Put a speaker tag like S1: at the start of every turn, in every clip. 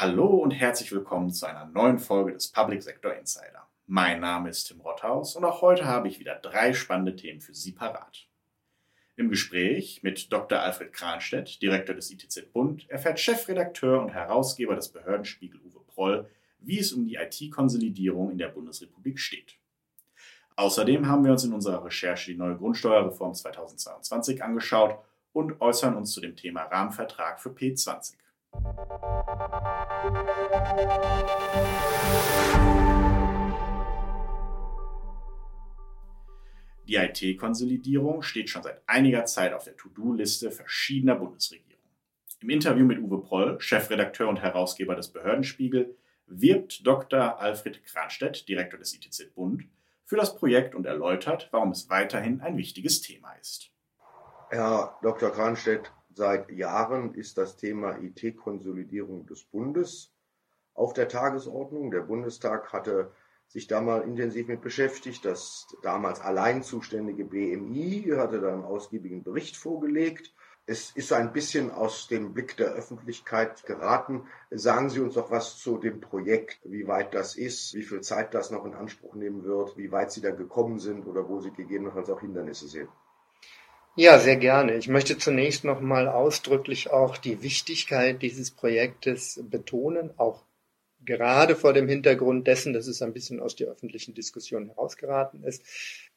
S1: Hallo und herzlich willkommen zu einer neuen Folge des Public Sector Insider. Mein Name ist Tim Rothaus und auch heute habe ich wieder drei spannende Themen für Sie parat. Im Gespräch mit Dr. Alfred Kranstedt, Direktor des ITZ Bund, erfährt Chefredakteur und Herausgeber des Behördenspiegel Uwe Proll, wie es um die IT-Konsolidierung in der Bundesrepublik steht. Außerdem haben wir uns in unserer Recherche die neue Grundsteuerreform 2022 angeschaut und äußern uns zu dem Thema Rahmenvertrag für P20. Die IT-Konsolidierung steht schon seit einiger Zeit auf der To-Do-Liste verschiedener Bundesregierungen. Im Interview mit Uwe Proll, Chefredakteur und Herausgeber des Behördenspiegel, wirbt Dr. Alfred Kranstedt, Direktor des ITZ Bund, für das Projekt und erläutert, warum es weiterhin ein wichtiges Thema ist.
S2: Herr Dr. Kranstedt, seit Jahren ist das Thema IT-Konsolidierung des Bundes auf der Tagesordnung. Der Bundestag hatte sich da mal intensiv mit beschäftigt. Das damals allein zuständige BMI hatte da einen ausgiebigen Bericht vorgelegt. Es ist ein bisschen aus dem Blick der Öffentlichkeit geraten. Sagen Sie uns doch was zu dem Projekt, wie weit das ist, wie viel Zeit das noch in Anspruch nehmen wird, wie weit Sie da gekommen sind oder wo Sie gegebenenfalls auch Hindernisse sehen.
S3: Ja, sehr gerne. Ich möchte zunächst noch mal ausdrücklich auch die Wichtigkeit dieses Projektes betonen, auch gerade vor dem Hintergrund dessen, dass es ein bisschen aus der öffentlichen Diskussion herausgeraten ist.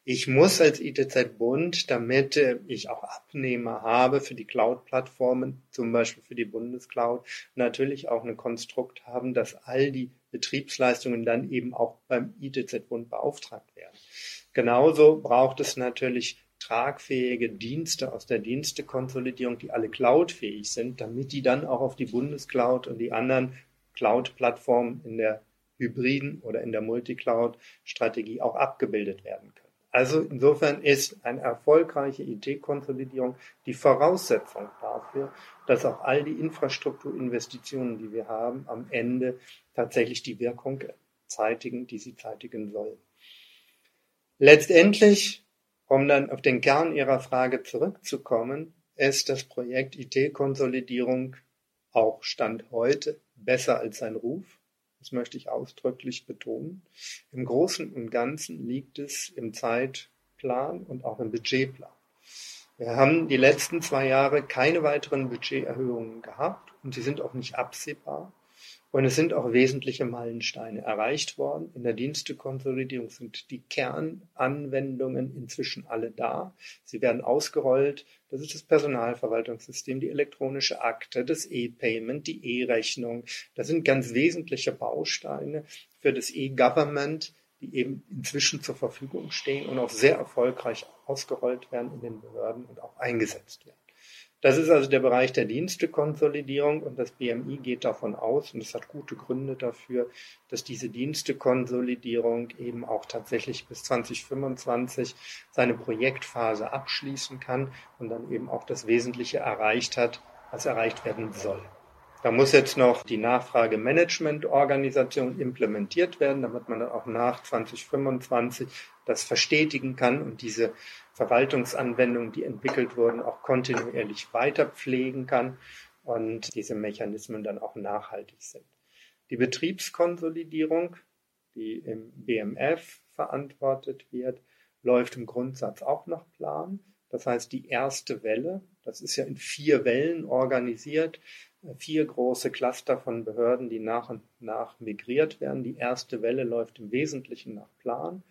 S3: Ich muss als ITZ-Bund, damit äh, ich auch Abnehmer habe für die Cloud-Plattformen, zum Beispiel für die Bundescloud, natürlich auch ein Konstrukt haben, dass all die Betriebsleistungen dann eben auch beim ITZ-Bund beauftragt werden. Genauso braucht es natürlich tragfähige Dienste aus der Dienstekonsolidierung, die alle cloudfähig sind, damit die dann auch auf die Bundescloud und die anderen Cloud-Plattformen in der hybriden oder in der Multicloud-Strategie auch abgebildet werden können. Also insofern ist eine erfolgreiche IT-Konsolidierung die Voraussetzung dafür, dass auch all die Infrastrukturinvestitionen, die wir haben, am Ende tatsächlich die Wirkung zeitigen, die sie zeitigen sollen. Letztendlich, um dann auf den Kern Ihrer Frage zurückzukommen, ist das Projekt IT-Konsolidierung auch Stand heute besser als sein Ruf. Das möchte ich ausdrücklich betonen. Im Großen und Ganzen liegt es im Zeitplan und auch im Budgetplan. Wir haben die letzten zwei Jahre keine weiteren Budgeterhöhungen gehabt und sie sind auch nicht absehbar. Und es sind auch wesentliche Meilensteine erreicht worden. In der Dienstekonsolidierung sind die Kernanwendungen inzwischen alle da. Sie werden ausgerollt. Das ist das Personalverwaltungssystem, die elektronische Akte, das E-Payment, die E-Rechnung. Das sind ganz wesentliche Bausteine für das E-Government, die eben inzwischen zur Verfügung stehen und auch sehr erfolgreich ausgerollt werden in den Behörden und auch eingesetzt werden. Das ist also der Bereich der Dienstekonsolidierung und das BMI geht davon aus, und es hat gute Gründe dafür, dass diese Dienstekonsolidierung eben auch tatsächlich bis 2025 seine Projektphase abschließen kann und dann eben auch das Wesentliche erreicht hat, was erreicht werden soll. Da muss jetzt noch die Nachfragemanagementorganisation implementiert werden, damit man dann auch nach 2025 das verstetigen kann und diese Verwaltungsanwendungen, die entwickelt wurden, auch kontinuierlich weiter pflegen kann und diese Mechanismen dann auch nachhaltig sind. Die Betriebskonsolidierung, die im BMF verantwortet wird, läuft im Grundsatz auch nach Plan. Das heißt, die erste Welle, das ist ja in vier Wellen organisiert, vier große Cluster von Behörden, die nach und nach migriert werden. Die erste Welle läuft im Wesentlichen nach Plan.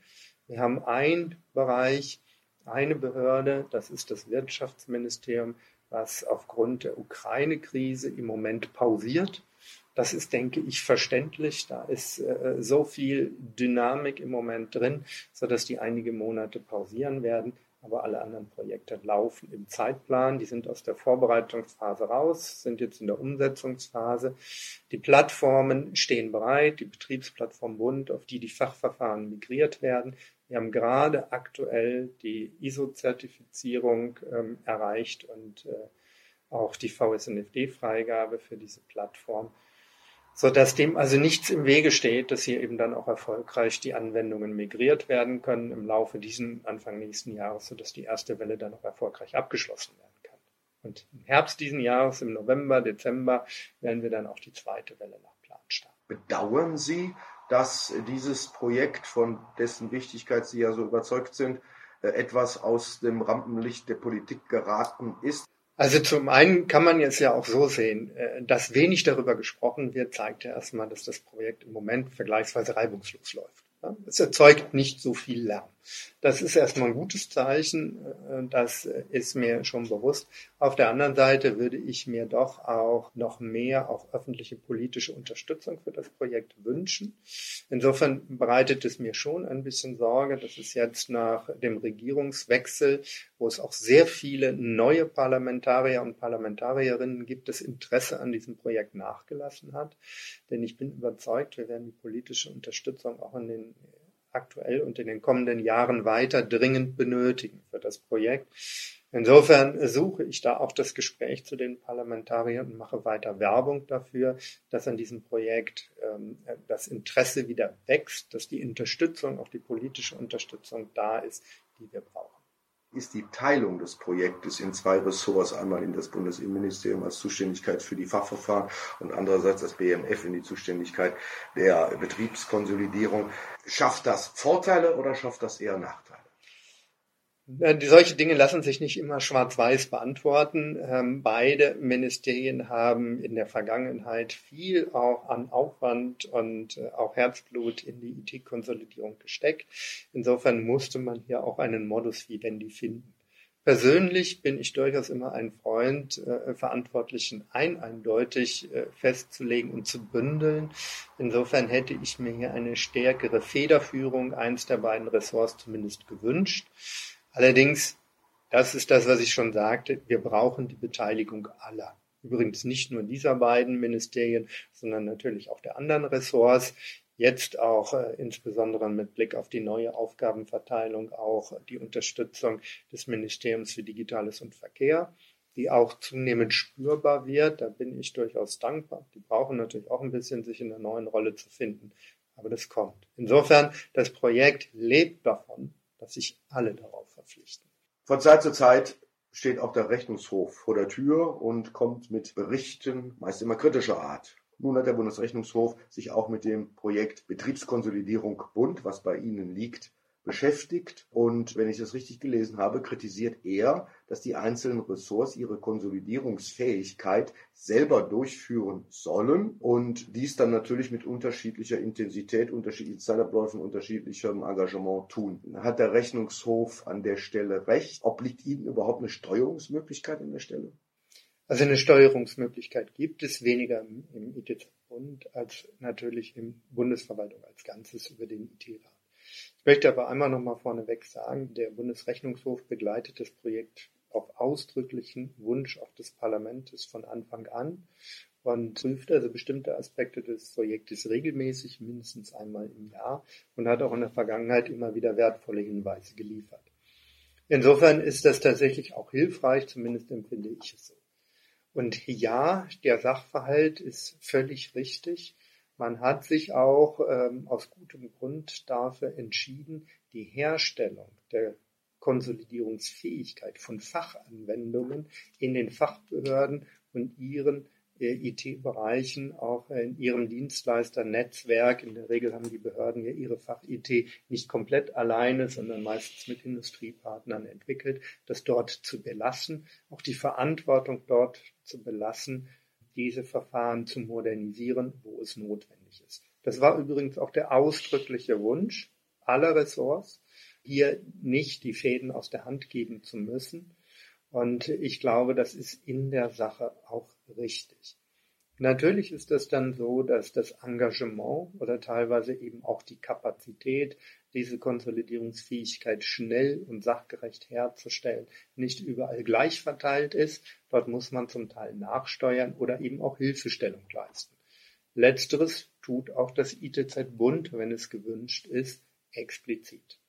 S3: Wir haben einen Bereich, eine Behörde, das ist das Wirtschaftsministerium, was aufgrund der Ukraine-Krise im Moment pausiert. Das ist, denke ich, verständlich. Da ist äh, so viel Dynamik im Moment drin, sodass die einige Monate pausieren werden aber alle anderen Projekte laufen im Zeitplan. Die sind aus der Vorbereitungsphase raus, sind jetzt in der Umsetzungsphase. Die Plattformen stehen bereit, die Betriebsplattform Bund, auf die die Fachverfahren migriert werden. Wir haben gerade aktuell die ISO-Zertifizierung ähm, erreicht und äh, auch die VSNFD-Freigabe für diese Plattform so dass dem also nichts im Wege steht, dass hier eben dann auch erfolgreich die Anwendungen migriert werden können im Laufe diesen Anfang nächsten Jahres, so dass die erste Welle dann auch erfolgreich abgeschlossen werden kann. Und im Herbst diesen Jahres, im November, Dezember, werden wir dann auch die zweite Welle nach Plan starten.
S2: Bedauern Sie, dass dieses Projekt, von dessen Wichtigkeit Sie ja so überzeugt sind, äh, etwas aus dem Rampenlicht der Politik geraten ist?
S3: Also zum einen kann man jetzt ja auch so sehen, äh, dass wenig darüber gesprochen wird, zeigt ja erstmal, dass das Projekt im Moment vergleichsweise reibungslos läuft. Es erzeugt nicht so viel Lärm. Das ist erstmal ein gutes Zeichen, äh, das ist mir schon bewusst. Auf der anderen Seite würde ich mir doch auch noch mehr auch öffentliche politische Unterstützung für das Projekt wünschen. Insofern bereitet es mir schon ein bisschen Sorge, dass es jetzt nach dem Regierungswechsel, wo es auch sehr viele neue Parlamentarier und Parlamentarierinnen gibt, das Interesse an diesem Projekt nachgelassen hat. Denn ich bin überzeugt, wir werden die politische Unterstützung auch in den aktuell und in den kommenden Jahren weiter dringend benötigen für das Projekt. Insofern suche ich da auch das Gespräch zu den Parlamentariern und mache weiter Werbung dafür, dass an diesem Projekt ähm, das Interesse wieder wächst, dass die Unterstützung, auch die politische Unterstützung da ist, die wir brauchen
S2: ist die Teilung des Projektes in zwei Ressorts, einmal in das Bundesinnenministerium als Zuständigkeit für die Fachverfahren und andererseits das BMF in die Zuständigkeit der Betriebskonsolidierung. Schafft das Vorteile oder schafft das eher Nachteile?
S3: Die solche Dinge lassen sich nicht immer schwarz-weiß beantworten. Ähm, beide Ministerien haben in der Vergangenheit viel auch an Aufwand und äh, auch Herzblut in die IT-Konsolidierung gesteckt. Insofern musste man hier auch einen Modus vivendi finden. Persönlich bin ich durchaus immer ein Freund, äh, Verantwortlichen ein eindeutig äh, festzulegen und zu bündeln. Insofern hätte ich mir hier eine stärkere Federführung eins der beiden Ressorts zumindest gewünscht. Allerdings, das ist das, was ich schon sagte, wir brauchen die Beteiligung aller. Übrigens nicht nur dieser beiden Ministerien, sondern natürlich auch der anderen Ressorts. Jetzt auch äh, insbesondere mit Blick auf die neue Aufgabenverteilung auch die Unterstützung des Ministeriums für Digitales und Verkehr, die auch zunehmend spürbar wird. Da bin ich durchaus dankbar. Die brauchen natürlich auch ein bisschen, sich in der neuen Rolle zu finden. Aber das kommt. Insofern, das Projekt lebt davon, dass sich alle darauf verpflichten.
S2: Von Zeit zu Zeit steht auch der Rechnungshof vor der Tür und kommt mit Berichten, meist immer kritischer Art. Nun hat der Bundesrechnungshof sich auch mit dem Projekt Betriebskonsolidierung Bund, was bei Ihnen liegt, beschäftigt. Und wenn ich das richtig gelesen habe, kritisiert er, dass die einzelnen Ressorts ihre Konsolidierungsfähigkeit selber durchführen sollen und dies dann natürlich mit unterschiedlicher Intensität, unterschiedlichen Zeitabläufen, unterschiedlichem Engagement tun. Hat der Rechnungshof an der Stelle recht? Obliegt Ihnen überhaupt eine Steuerungsmöglichkeit an der Stelle?
S3: Also eine Steuerungsmöglichkeit gibt es weniger im ITZ-Bund als natürlich im Bundesverwaltung als Ganzes über den IT-Rat. Ich möchte aber einmal noch mal vorneweg sagen, der Bundesrechnungshof begleitet das Projekt auf ausdrücklichen Wunsch auch des Parlaments von Anfang an und prüft also bestimmte Aspekte des Projektes regelmäßig, mindestens einmal im Jahr und hat auch in der Vergangenheit immer wieder wertvolle Hinweise geliefert. Insofern ist das tatsächlich auch hilfreich, zumindest empfinde ich es so. Und ja, der Sachverhalt ist völlig richtig. Man hat sich auch ähm, aus gutem Grund dafür entschieden, die Herstellung der Konsolidierungsfähigkeit von Fachanwendungen in den Fachbehörden und ihren äh, IT-Bereichen, auch in ihrem Dienstleisternetzwerk. In der Regel haben die Behörden ja ihre Fach-IT nicht komplett alleine, sondern meistens mit Industriepartnern entwickelt, das dort zu belassen, auch die Verantwortung dort zu belassen, diese Verfahren zu modernisieren, wo es notwendig ist. Das war übrigens auch der ausdrückliche Wunsch aller Ressorts, hier nicht die Fäden aus der Hand geben zu müssen. Und ich glaube, das ist in der Sache auch richtig. Natürlich ist es dann so, dass das Engagement oder teilweise eben auch die Kapazität, diese Konsolidierungsfähigkeit schnell und sachgerecht herzustellen, nicht überall gleich verteilt ist. Dort muss man zum Teil nachsteuern oder eben auch Hilfestellung leisten. Letzteres tut auch das ITZ Bund, wenn es gewünscht ist, explizit.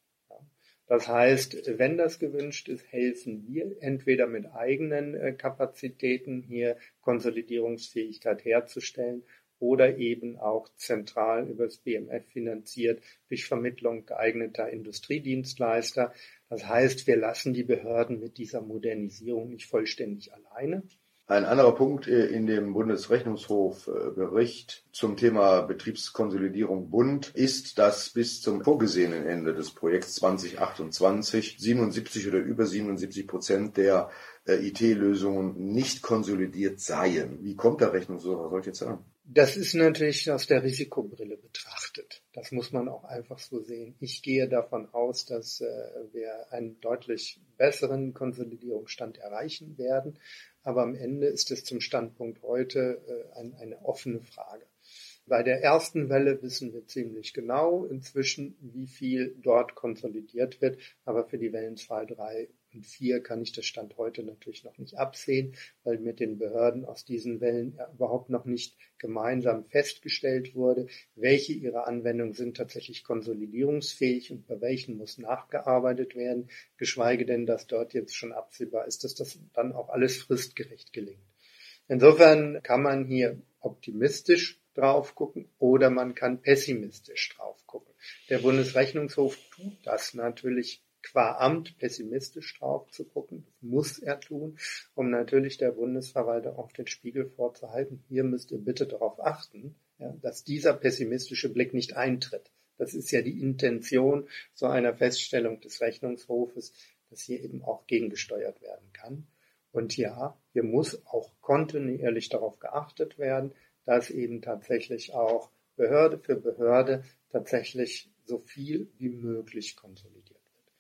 S3: Das heißt, wenn das gewünscht ist, helfen wir entweder mit eigenen äh, Kapazitäten hier Konsolidierungsfähigkeit herzustellen oder eben auch zentral über das BMF finanziert durch Vermittlung geeigneter Industriedienstleister. Das heißt, wir lassen die Behörden mit dieser Modernisierung nicht vollständig alleine.
S2: Ein anderer Punkt äh, in dem Bundesrechnungshofbericht zum Thema Betriebskonsolidierung Bund ist, dass bis zum vorgesehenen Ende des Projekts 2028 77 oder über 77 Prozent der äh, IT-Lösungen nicht konsolidiert seien. Wie kommt der Rechnungshof auf solche Zahlen?
S3: Das ist natürlich aus der Risikobrille betrachtet. Das muss man auch einfach so sehen. Ich gehe davon aus, dass äh, wir einen deutlich besseren Konsolidierungsstand erreichen werden. Aber am Ende ist es zum Standpunkt heute äh, ein, eine offene Frage. Bei der ersten Welle wissen wir ziemlich genau inzwischen, wie viel dort konsolidiert wird. Aber für die Wellen 2, 3 und 4 kann ich das Stand heute natürlich noch nicht absehen, weil mit den Behörden aus diesen Wellen überhaupt noch nicht gemeinsam festgestellt wurde, welche ihrer Anwendungen sind tatsächlich konsolidierungsfähig und bei welchen muss nachgearbeitet werden, geschweige denn, dass dort jetzt schon absehbar ist, dass das dann auch alles fristgerecht gelingt. Insofern kann man hier optimistisch drauf gucken oder man kann pessimistisch drauf gucken. Der Bundesrechnungshof tut das natürlich qua Amt pessimistisch drauf zu gucken. Das muss er tun, um natürlich der Bundesverwalter auch den Spiegel vorzuhalten. Hier müsst ihr bitte darauf achten, ja, dass dieser pessimistische Blick nicht eintritt. Das ist ja die Intention so einer Feststellung des Rechnungshofes, dass hier eben auch gegengesteuert werden kann. Und ja, hier muss auch kontinuierlich darauf geachtet werden, dass eben tatsächlich auch Behörde für Behörde tatsächlich so viel wie möglich konsolidiert wird.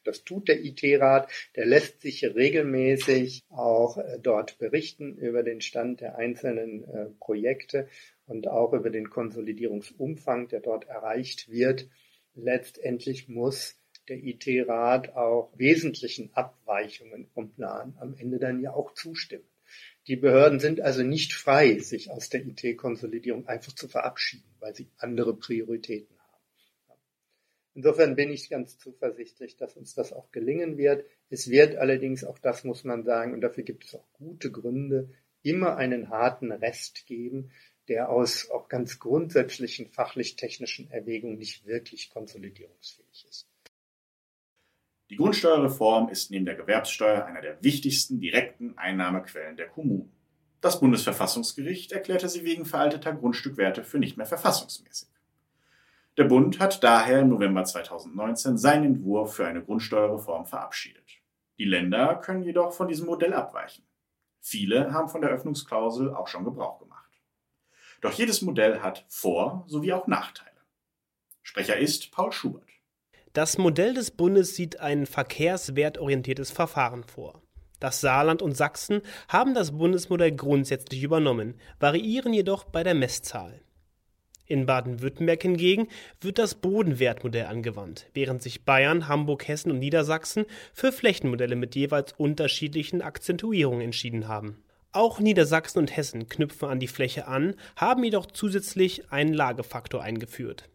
S3: Das tut der IT-Rat, der lässt sich regelmäßig auch äh, dort berichten über den Stand der einzelnen äh, Projekte und auch über den Konsolidierungsumfang, der dort erreicht wird. Letztendlich muss der IT-Rat auch wesentlichen Abweichungen vom Plan am Ende dann ja auch zustimmen. Die Behörden sind also nicht frei, sich aus der IT-Konsolidierung einfach zu verabschieden, weil sie andere Prioritäten haben. Insofern bin ich ganz zuversichtlich, dass uns das auch gelingen wird. Es wird allerdings, auch das muss man sagen, und dafür gibt es auch gute Gründe, immer einen harten Rest geben, der aus auch ganz grundsätzlichen fachlich-technischen Erwägungen nicht wirklich konsolidierungsfähig ist.
S1: Die Grundsteuerreform ist neben der Gewerbssteuer einer der wichtigsten direkten Einnahmequellen der Kommunen. Das Bundesverfassungsgericht erklärte sie wegen veralteter Grundstückwerte für nicht mehr verfassungsmäßig. Der Bund hat daher im November 2019 seinen Entwurf für eine Grundsteuerreform verabschiedet. Die Länder können jedoch von diesem Modell abweichen. Viele haben von der Öffnungsklausel auch schon Gebrauch gemacht. Doch jedes Modell hat Vor- sowie auch Nachteile. Sprecher ist Paul Schubert.
S4: Das Modell des Bundes sieht ein verkehrswertorientiertes Verfahren vor. Das Saarland und Sachsen haben das Bundesmodell grundsätzlich übernommen, variieren jedoch bei der Messzahl. In Baden-Württemberg hingegen wird das Bodenwertmodell angewandt, während sich Bayern, Hamburg, Hessen und Niedersachsen für Flächenmodelle mit jeweils unterschiedlichen Akzentuierungen entschieden haben. Auch Niedersachsen und Hessen knüpfen an die Fläche an, haben jedoch zusätzlich einen Lagefaktor eingeführt.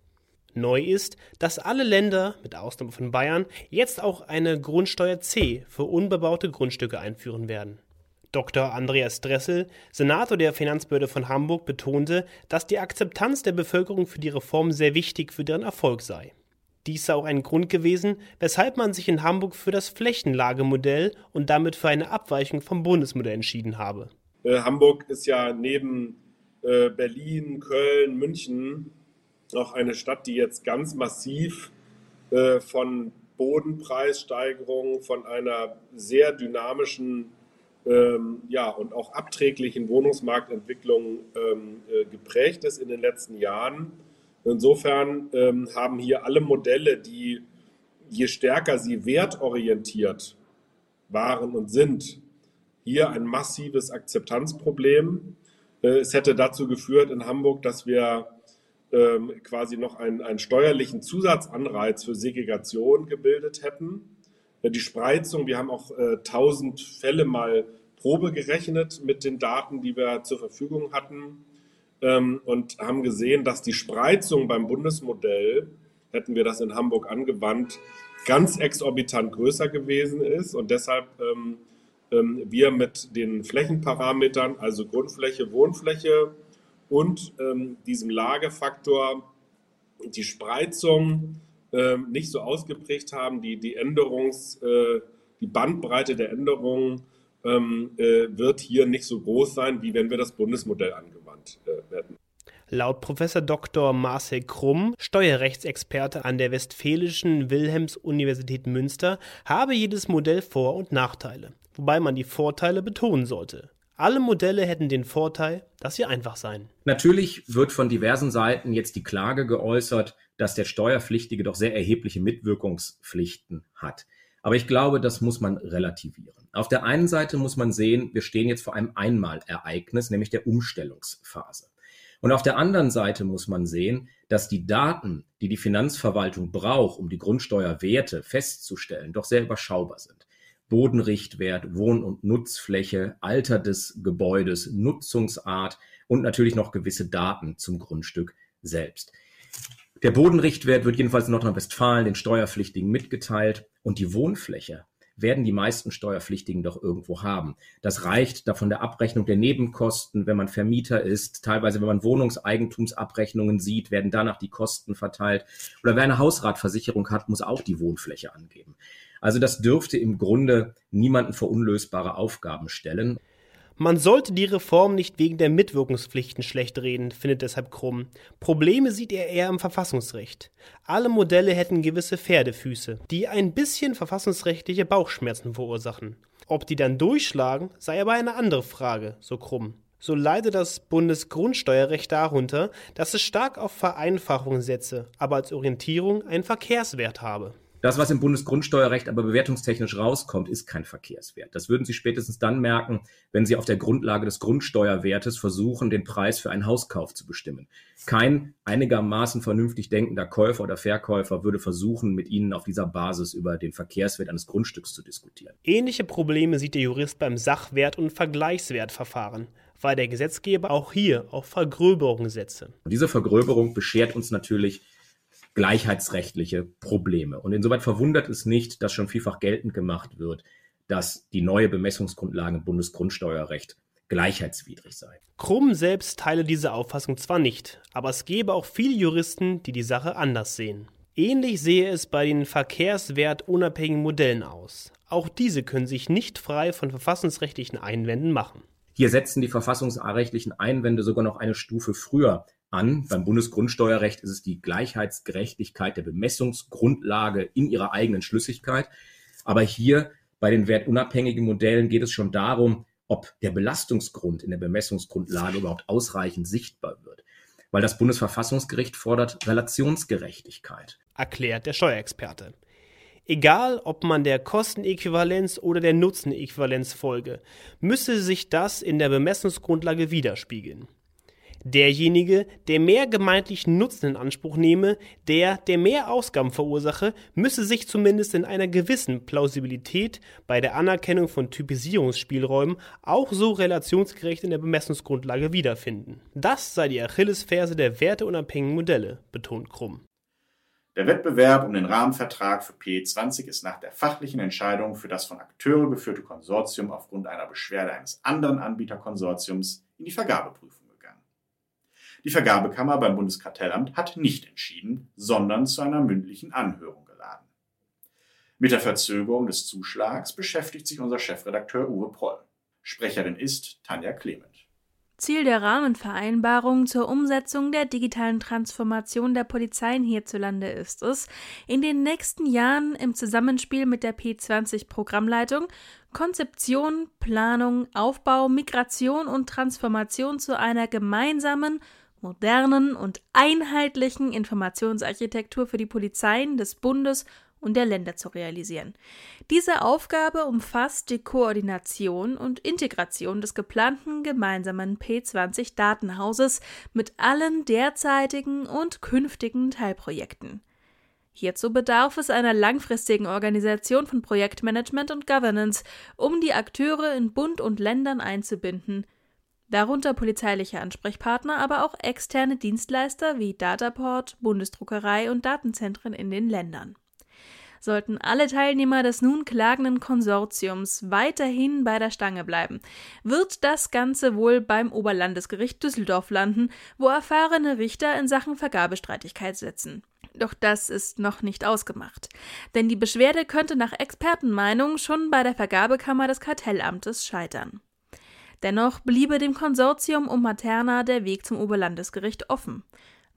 S4: Neu ist, dass alle Länder, mit Ausnahme von Bayern, jetzt auch eine Grundsteuer C für unbebaute Grundstücke einführen werden. Dr. Andreas Dressel, Senator der Finanzbehörde von Hamburg, betonte, dass die Akzeptanz der Bevölkerung für die Reform sehr wichtig für deren Erfolg sei. Dies sei auch ein Grund gewesen, weshalb man sich in Hamburg für das Flächenlagemodell und damit für eine Abweichung vom Bundesmodell entschieden habe.
S5: Äh, Hamburg ist ja neben äh, Berlin, Köln, München auch eine Stadt, die jetzt ganz massiv äh, von Bodenpreissteigerungen, von einer sehr dynamischen ähm, ja, und auch abträglichen Wohnungsmarktentwicklung ähm, äh, geprägt ist in den letzten Jahren. Insofern ähm, haben hier alle Modelle, die je stärker sie wertorientiert waren und sind, hier ein massives Akzeptanzproblem. Äh, es hätte dazu geführt in Hamburg, dass wir ähm, quasi noch einen, einen steuerlichen Zusatzanreiz für Segregation gebildet hätten. Die Spreizung, wir haben auch äh, 1000 Fälle mal Probe gerechnet mit den Daten, die wir zur Verfügung hatten ähm, und haben gesehen, dass die Spreizung beim Bundesmodell, hätten wir das in Hamburg angewandt, ganz exorbitant größer gewesen ist und deshalb ähm, ähm, wir mit den Flächenparametern, also Grundfläche, Wohnfläche, und ähm, diesem Lagefaktor die Spreizung äh, nicht so ausgeprägt haben, die, die Änderungs, äh, die Bandbreite der Änderungen ähm, äh, wird hier nicht so groß sein, wie wenn wir das Bundesmodell angewandt äh, hätten.
S4: Laut Professor Dr. Marcel Krumm, Steuerrechtsexperte an der Westfälischen Wilhelms-Universität Münster, habe jedes Modell Vor- und Nachteile, wobei man die Vorteile betonen sollte. Alle Modelle hätten den Vorteil, dass sie einfach seien.
S6: Natürlich wird von diversen Seiten jetzt die Klage geäußert, dass der Steuerpflichtige doch sehr erhebliche Mitwirkungspflichten hat. Aber ich glaube, das muss man relativieren. Auf der einen Seite muss man sehen, wir stehen jetzt vor einem Einmalereignis, nämlich der Umstellungsphase. Und auf der anderen Seite muss man sehen, dass die Daten, die die Finanzverwaltung braucht, um die Grundsteuerwerte festzustellen, doch sehr überschaubar sind. Bodenrichtwert, Wohn- und Nutzfläche, Alter des Gebäudes, Nutzungsart und natürlich noch gewisse Daten zum Grundstück selbst. Der Bodenrichtwert wird jedenfalls in Nordrhein-Westfalen den Steuerpflichtigen mitgeteilt und die Wohnfläche werden die meisten Steuerpflichtigen doch irgendwo haben. Das reicht da von der Abrechnung der Nebenkosten, wenn man Vermieter ist, teilweise wenn man Wohnungseigentumsabrechnungen sieht, werden danach die Kosten verteilt. Oder wer eine Hausratversicherung hat, muss auch die Wohnfläche angeben. Also das dürfte im Grunde niemanden vor unlösbare Aufgaben stellen.
S4: Man sollte die Reform nicht wegen der Mitwirkungspflichten schlecht reden, findet deshalb Krumm. Probleme sieht er eher im Verfassungsrecht. Alle Modelle hätten gewisse Pferdefüße, die ein bisschen verfassungsrechtliche Bauchschmerzen verursachen. Ob die dann durchschlagen, sei aber eine andere Frage, so Krumm. So leidet das Bundesgrundsteuerrecht darunter, dass es stark auf Vereinfachung setze, aber als Orientierung einen Verkehrswert habe.
S6: Das, was im Bundesgrundsteuerrecht aber bewertungstechnisch rauskommt, ist kein Verkehrswert. Das würden Sie spätestens dann merken, wenn Sie auf der Grundlage des Grundsteuerwertes versuchen, den Preis für einen Hauskauf zu bestimmen. Kein einigermaßen vernünftig denkender Käufer oder Verkäufer würde versuchen, mit Ihnen auf dieser Basis über den Verkehrswert eines Grundstücks zu diskutieren.
S4: Ähnliche Probleme sieht der Jurist beim Sachwert- und Vergleichswertverfahren weil der Gesetzgeber auch hier auf Vergröberung setze.
S6: Und diese Vergröberung beschert uns natürlich gleichheitsrechtliche Probleme. Und insoweit verwundert es nicht, dass schon vielfach geltend gemacht wird, dass die neue Bemessungsgrundlage im Bundesgrundsteuerrecht gleichheitswidrig sei.
S4: Krumm selbst teile diese Auffassung zwar nicht, aber es gäbe auch viele Juristen, die die Sache anders sehen. Ähnlich sehe es bei den verkehrswertunabhängigen Modellen aus. Auch diese können sich nicht frei von verfassungsrechtlichen Einwänden machen.
S6: Hier setzen die verfassungsrechtlichen Einwände sogar noch eine Stufe früher an. Beim Bundesgrundsteuerrecht ist es die Gleichheitsgerechtigkeit der Bemessungsgrundlage in ihrer eigenen Schlüssigkeit. Aber hier bei den wertunabhängigen Modellen geht es schon darum, ob der Belastungsgrund in der Bemessungsgrundlage überhaupt ausreichend sichtbar wird. Weil das Bundesverfassungsgericht fordert Relationsgerechtigkeit.
S4: Erklärt der Steuerexperte. Egal, ob man der Kostenäquivalenz oder der Nutzenäquivalenz folge, müsse sich das in der Bemessungsgrundlage widerspiegeln. Derjenige, der mehr gemeintlichen Nutzen in Anspruch nehme, der, der mehr Ausgaben verursache, müsse sich zumindest in einer gewissen Plausibilität bei der Anerkennung von Typisierungsspielräumen auch so relationsgerecht in der Bemessungsgrundlage wiederfinden. Das sei die Achillesferse der werteunabhängigen Modelle, betont Krumm.
S1: Der Wettbewerb um den Rahmenvertrag für PE20 ist nach der fachlichen Entscheidung für das von Akteure geführte Konsortium aufgrund einer Beschwerde eines anderen Anbieterkonsortiums in die Vergabeprüfung. Die Vergabekammer beim Bundeskartellamt hat nicht entschieden, sondern zu einer mündlichen Anhörung geladen. Mit der Verzögerung des Zuschlags beschäftigt sich unser Chefredakteur Uwe Proll. Sprecherin ist Tanja Clement.
S7: Ziel der Rahmenvereinbarung zur Umsetzung der digitalen Transformation der Polizeien hierzulande ist es, in den nächsten Jahren im Zusammenspiel mit der P20 Programmleitung Konzeption, Planung, Aufbau, Migration und Transformation zu einer gemeinsamen modernen und einheitlichen Informationsarchitektur für die Polizeien des Bundes und der Länder zu realisieren. Diese Aufgabe umfasst die Koordination und Integration des geplanten gemeinsamen P20 Datenhauses mit allen derzeitigen und künftigen Teilprojekten. Hierzu bedarf es einer langfristigen Organisation von Projektmanagement und Governance, um die Akteure in Bund und Ländern einzubinden darunter polizeiliche Ansprechpartner, aber auch externe Dienstleister wie Dataport, Bundesdruckerei und Datenzentren in den Ländern. sollten alle Teilnehmer des nun klagenden Konsortiums weiterhin bei der Stange bleiben, wird das Ganze wohl beim Oberlandesgericht Düsseldorf landen, wo erfahrene Richter in Sachen Vergabestreitigkeit sitzen. Doch das ist noch nicht ausgemacht. Denn die Beschwerde könnte nach Expertenmeinung schon bei der Vergabekammer des Kartellamtes scheitern. Dennoch bliebe dem Konsortium um Materna der Weg zum Oberlandesgericht offen.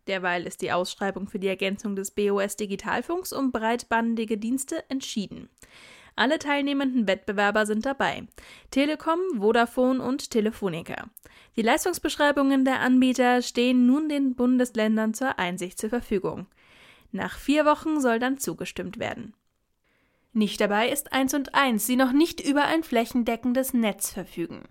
S7: Derweil ist die Ausschreibung für die Ergänzung des BOS Digitalfunks um breitbandige Dienste entschieden. Alle teilnehmenden Wettbewerber sind dabei. Telekom, Vodafone und Telefonica. Die Leistungsbeschreibungen der Anbieter stehen nun den Bundesländern zur Einsicht zur Verfügung. Nach vier Wochen soll dann zugestimmt werden. Nicht dabei ist 1 und 1, die noch nicht über ein flächendeckendes Netz verfügen.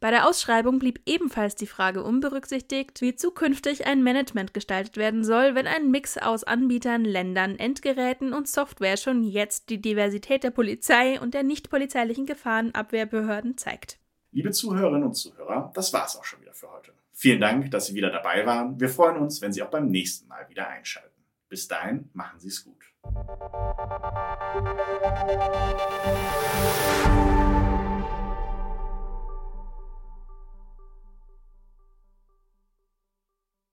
S7: Bei der Ausschreibung blieb ebenfalls die Frage unberücksichtigt, wie zukünftig ein Management gestaltet werden soll, wenn ein Mix aus Anbietern, Ländern, Endgeräten und Software schon jetzt die Diversität der Polizei und der nicht polizeilichen Gefahrenabwehrbehörden zeigt.
S1: Liebe Zuhörerinnen und Zuhörer, das war's auch schon wieder für heute. Vielen Dank, dass Sie wieder dabei waren. Wir freuen uns, wenn Sie auch beim nächsten Mal wieder einschalten. Bis dahin, machen Sie es gut. Thank you.